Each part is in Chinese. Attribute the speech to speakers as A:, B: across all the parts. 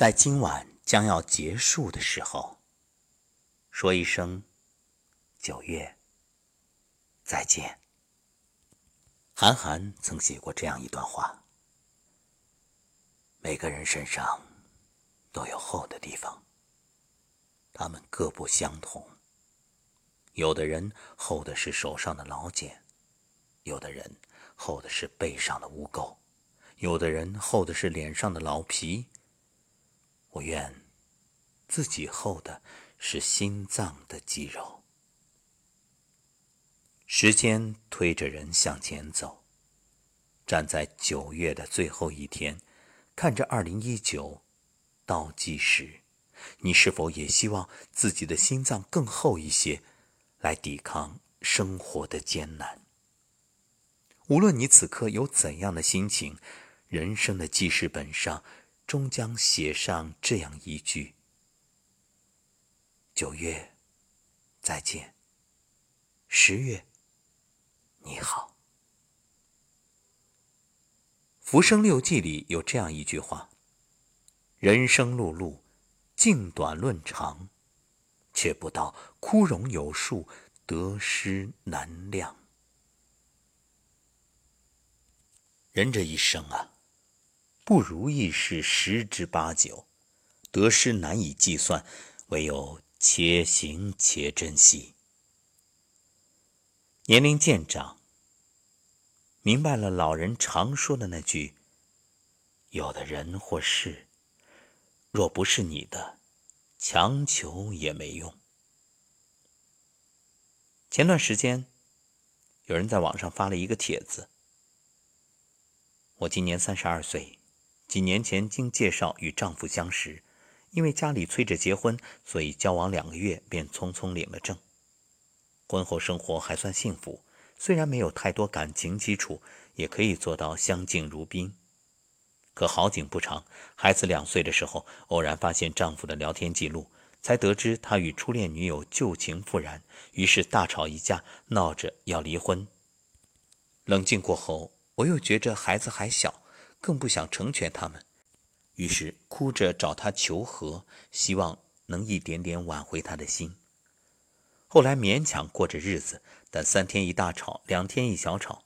A: 在今晚将要结束的时候，说一声“九月再见”。韩寒曾写过这样一段话：每个人身上都有厚的地方，他们各不相同。有的人厚的是手上的老茧，有的人厚的是背上的污垢，有的人厚的是脸上的老皮。我愿自己厚的是心脏的肌肉。时间推着人向前走，站在九月的最后一天，看着二零一九倒计时，你是否也希望自己的心脏更厚一些，来抵抗生活的艰难？无论你此刻有怎样的心情，人生的记事本上。终将写上这样一句：“九月，再见。十月，你好。”《浮生六记》里有这样一句话：“人生碌碌，尽短论长，却不道枯荣有数，得失难量。”人这一生啊。不如意事十之八九，得失难以计算，唯有且行且珍惜。年龄渐长，明白了老人常说的那句：“有的人或事，若不是你的，强求也没用。”前段时间，有人在网上发了一个帖子：“我今年三十二岁。”几年前经介绍与丈夫相识，因为家里催着结婚，所以交往两个月便匆匆领了证。婚后生活还算幸福，虽然没有太多感情基础，也可以做到相敬如宾。可好景不长，孩子两岁的时候，偶然发现丈夫的聊天记录，才得知他与初恋女友旧情复燃，于是大吵一架，闹着要离婚。冷静过后，我又觉着孩子还小。更不想成全他们，于是哭着找他求和，希望能一点点挽回他的心。后来勉强过着日子，但三天一大吵，两天一小吵，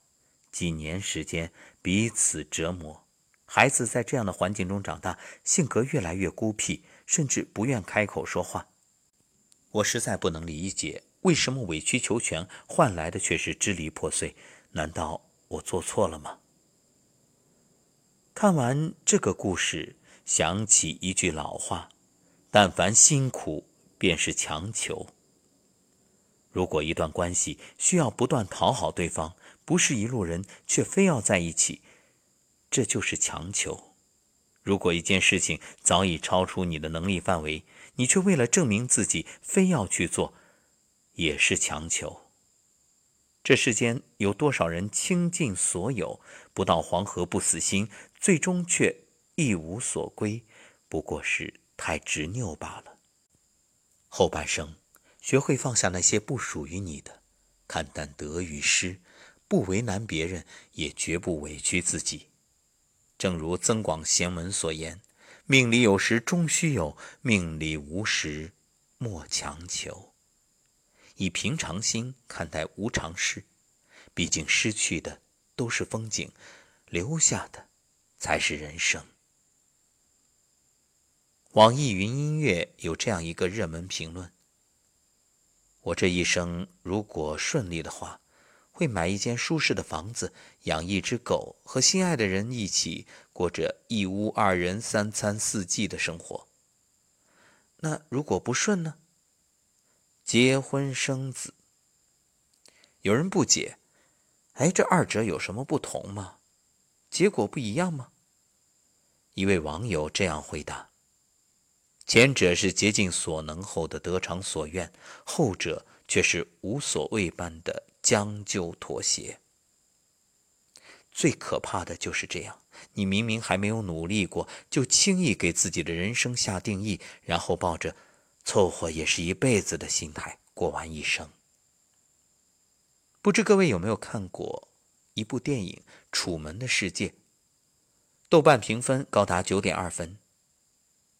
A: 几年时间彼此折磨。孩子在这样的环境中长大，性格越来越孤僻，甚至不愿开口说话。我实在不能理解，为什么委曲求全换来的却是支离破碎？难道我做错了吗？看完这个故事，想起一句老话：“但凡辛苦，便是强求。”如果一段关系需要不断讨好对方，不是一路人却非要在一起，这就是强求。如果一件事情早已超出你的能力范围，你却为了证明自己非要去做，也是强求。这世间有多少人倾尽所有，不到黄河不死心，最终却一无所归，不过是太执拗罢了。后半生，学会放下那些不属于你的，看淡得与失，不为难别人，也绝不委屈自己。正如《增广贤文》所言：“命里有时终须有，命里无时莫强求。”以平常心看待无常事，毕竟失去的都是风景，留下的才是人生。网易云音乐有这样一个热门评论：我这一生如果顺利的话，会买一间舒适的房子，养一只狗，和心爱的人一起过着一屋二人、三餐四季的生活。那如果不顺呢？结婚生子，有人不解，哎，这二者有什么不同吗？结果不一样吗？一位网友这样回答：前者是竭尽所能后的得偿所愿，后者却是无所谓般的将就妥协。最可怕的就是这样，你明明还没有努力过，就轻易给自己的人生下定义，然后抱着。凑合也是一辈子的心态，过完一生。不知各位有没有看过一部电影《楚门的世界》？豆瓣评分高达九点二分。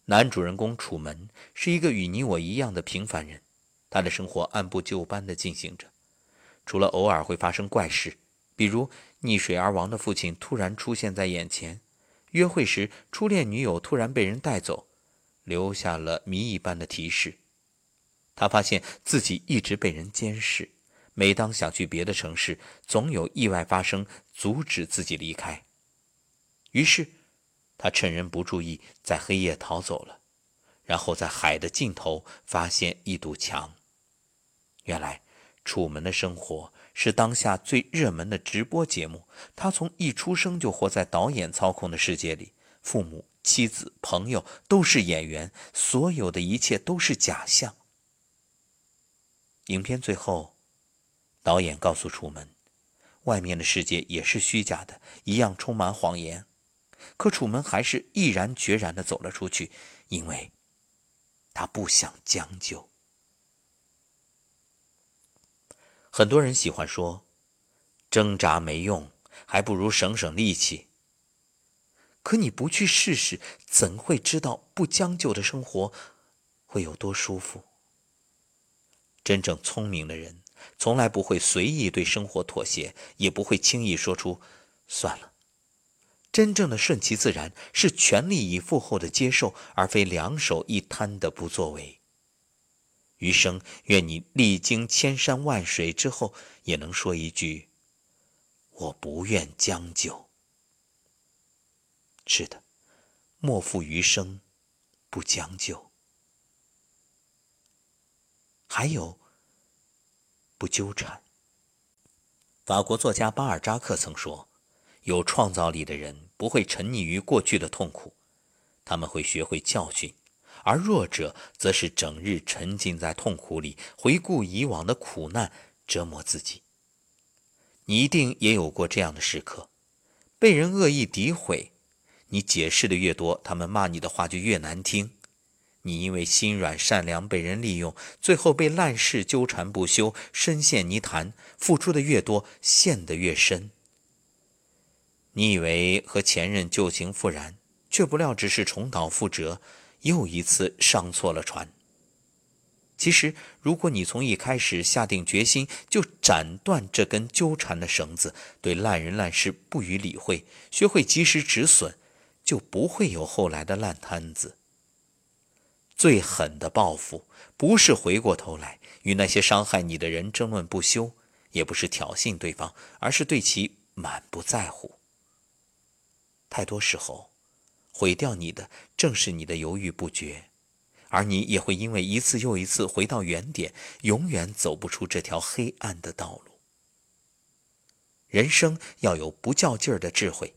A: 男主人公楚门是一个与你我一样的平凡人，他的生活按部就班地进行着，除了偶尔会发生怪事，比如溺水而亡的父亲突然出现在眼前，约会时初恋女友突然被人带走，留下了谜一般的提示。他发现自己一直被人监视，每当想去别的城市，总有意外发生，阻止自己离开。于是，他趁人不注意，在黑夜逃走了，然后在海的尽头发现一堵墙。原来，楚门的生活是当下最热门的直播节目。他从一出生就活在导演操控的世界里，父母、妻子、朋友都是演员，所有的一切都是假象。影片最后，导演告诉楚门，外面的世界也是虚假的，一样充满谎言。可楚门还是毅然决然地走了出去，因为他不想将就。很多人喜欢说，挣扎没用，还不如省省力气。可你不去试试，怎会知道不将就的生活会有多舒服？真正聪明的人，从来不会随意对生活妥协，也不会轻易说出“算了”。真正的顺其自然，是全力以赴后的接受，而非两手一摊的不作为。余生，愿你历经千山万水之后，也能说一句：“我不愿将就。”是的，莫负余生，不将就。还有，不纠缠。法国作家巴尔扎克曾说：“有创造力的人不会沉溺于过去的痛苦，他们会学会教训；而弱者则是整日沉浸在痛苦里，回顾以往的苦难，折磨自己。”你一定也有过这样的时刻：被人恶意诋毁，你解释的越多，他们骂你的话就越难听。你因为心软善良被人利用，最后被烂事纠缠不休，深陷泥潭，付出的越多，陷得越深。你以为和前任旧情复燃，却不料只是重蹈覆辙，又一次上错了船。其实，如果你从一开始下定决心，就斩断这根纠缠的绳子，对烂人烂事不予理会，学会及时止损，就不会有后来的烂摊子。最狠的报复，不是回过头来与那些伤害你的人争论不休，也不是挑衅对方，而是对其满不在乎。太多时候，毁掉你的正是你的犹豫不决，而你也会因为一次又一次回到原点，永远走不出这条黑暗的道路。人生要有不较劲儿的智慧，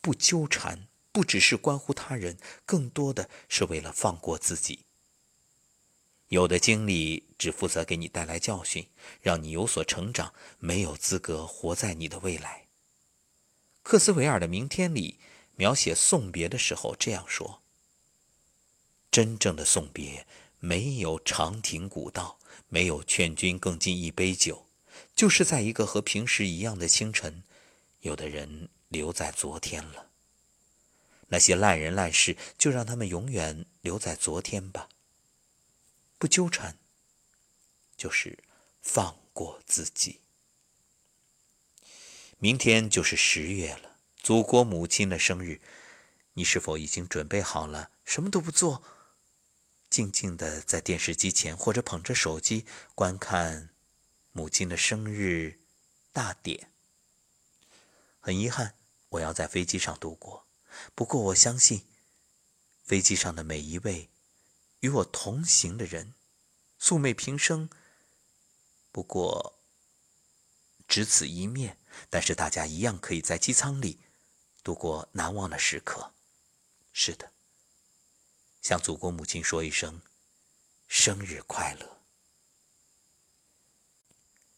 A: 不纠缠。不只是关乎他人，更多的是为了放过自己。有的经历只负责给你带来教训，让你有所成长，没有资格活在你的未来。克斯维尔的《明天》里描写送别的时候这样说：“真正的送别，没有长亭古道，没有劝君更尽一杯酒，就是在一个和平时一样的清晨，有的人留在昨天了。”那些烂人烂事，就让他们永远留在昨天吧。不纠缠，就是放过自己。明天就是十月了，祖国母亲的生日，你是否已经准备好了？什么都不做，静静的在电视机前，或者捧着手机观看母亲的生日大典。很遗憾，我要在飞机上度过。不过，我相信，飞机上的每一位与我同行的人，素昧平生。不过，只此一面，但是大家一样可以在机舱里度过难忘的时刻。是的，向祖国母亲说一声生日快乐。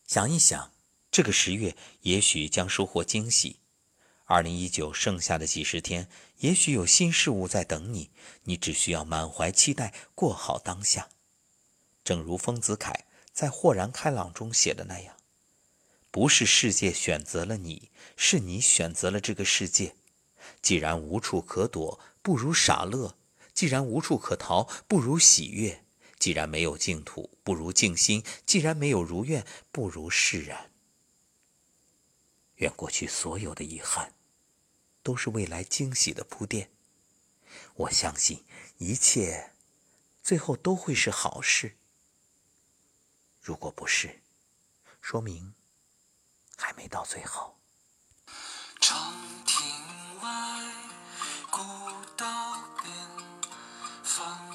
A: 想一想，这个十月也许将收获惊喜。二零一九剩下的几十天，也许有新事物在等你，你只需要满怀期待，过好当下。正如丰子恺在《豁然开朗》中写的那样：“不是世界选择了你，是你选择了这个世界。既然无处可躲，不如傻乐；
B: 既然无处可逃，不如喜悦；既然没有净土，不如静心；既然没有如愿，不如释然。愿过去所有的遗憾，都是未来惊喜的铺垫。我相信一切，最后都会是好事。如果不是，说明还没到最后。长亭外，古道边，芳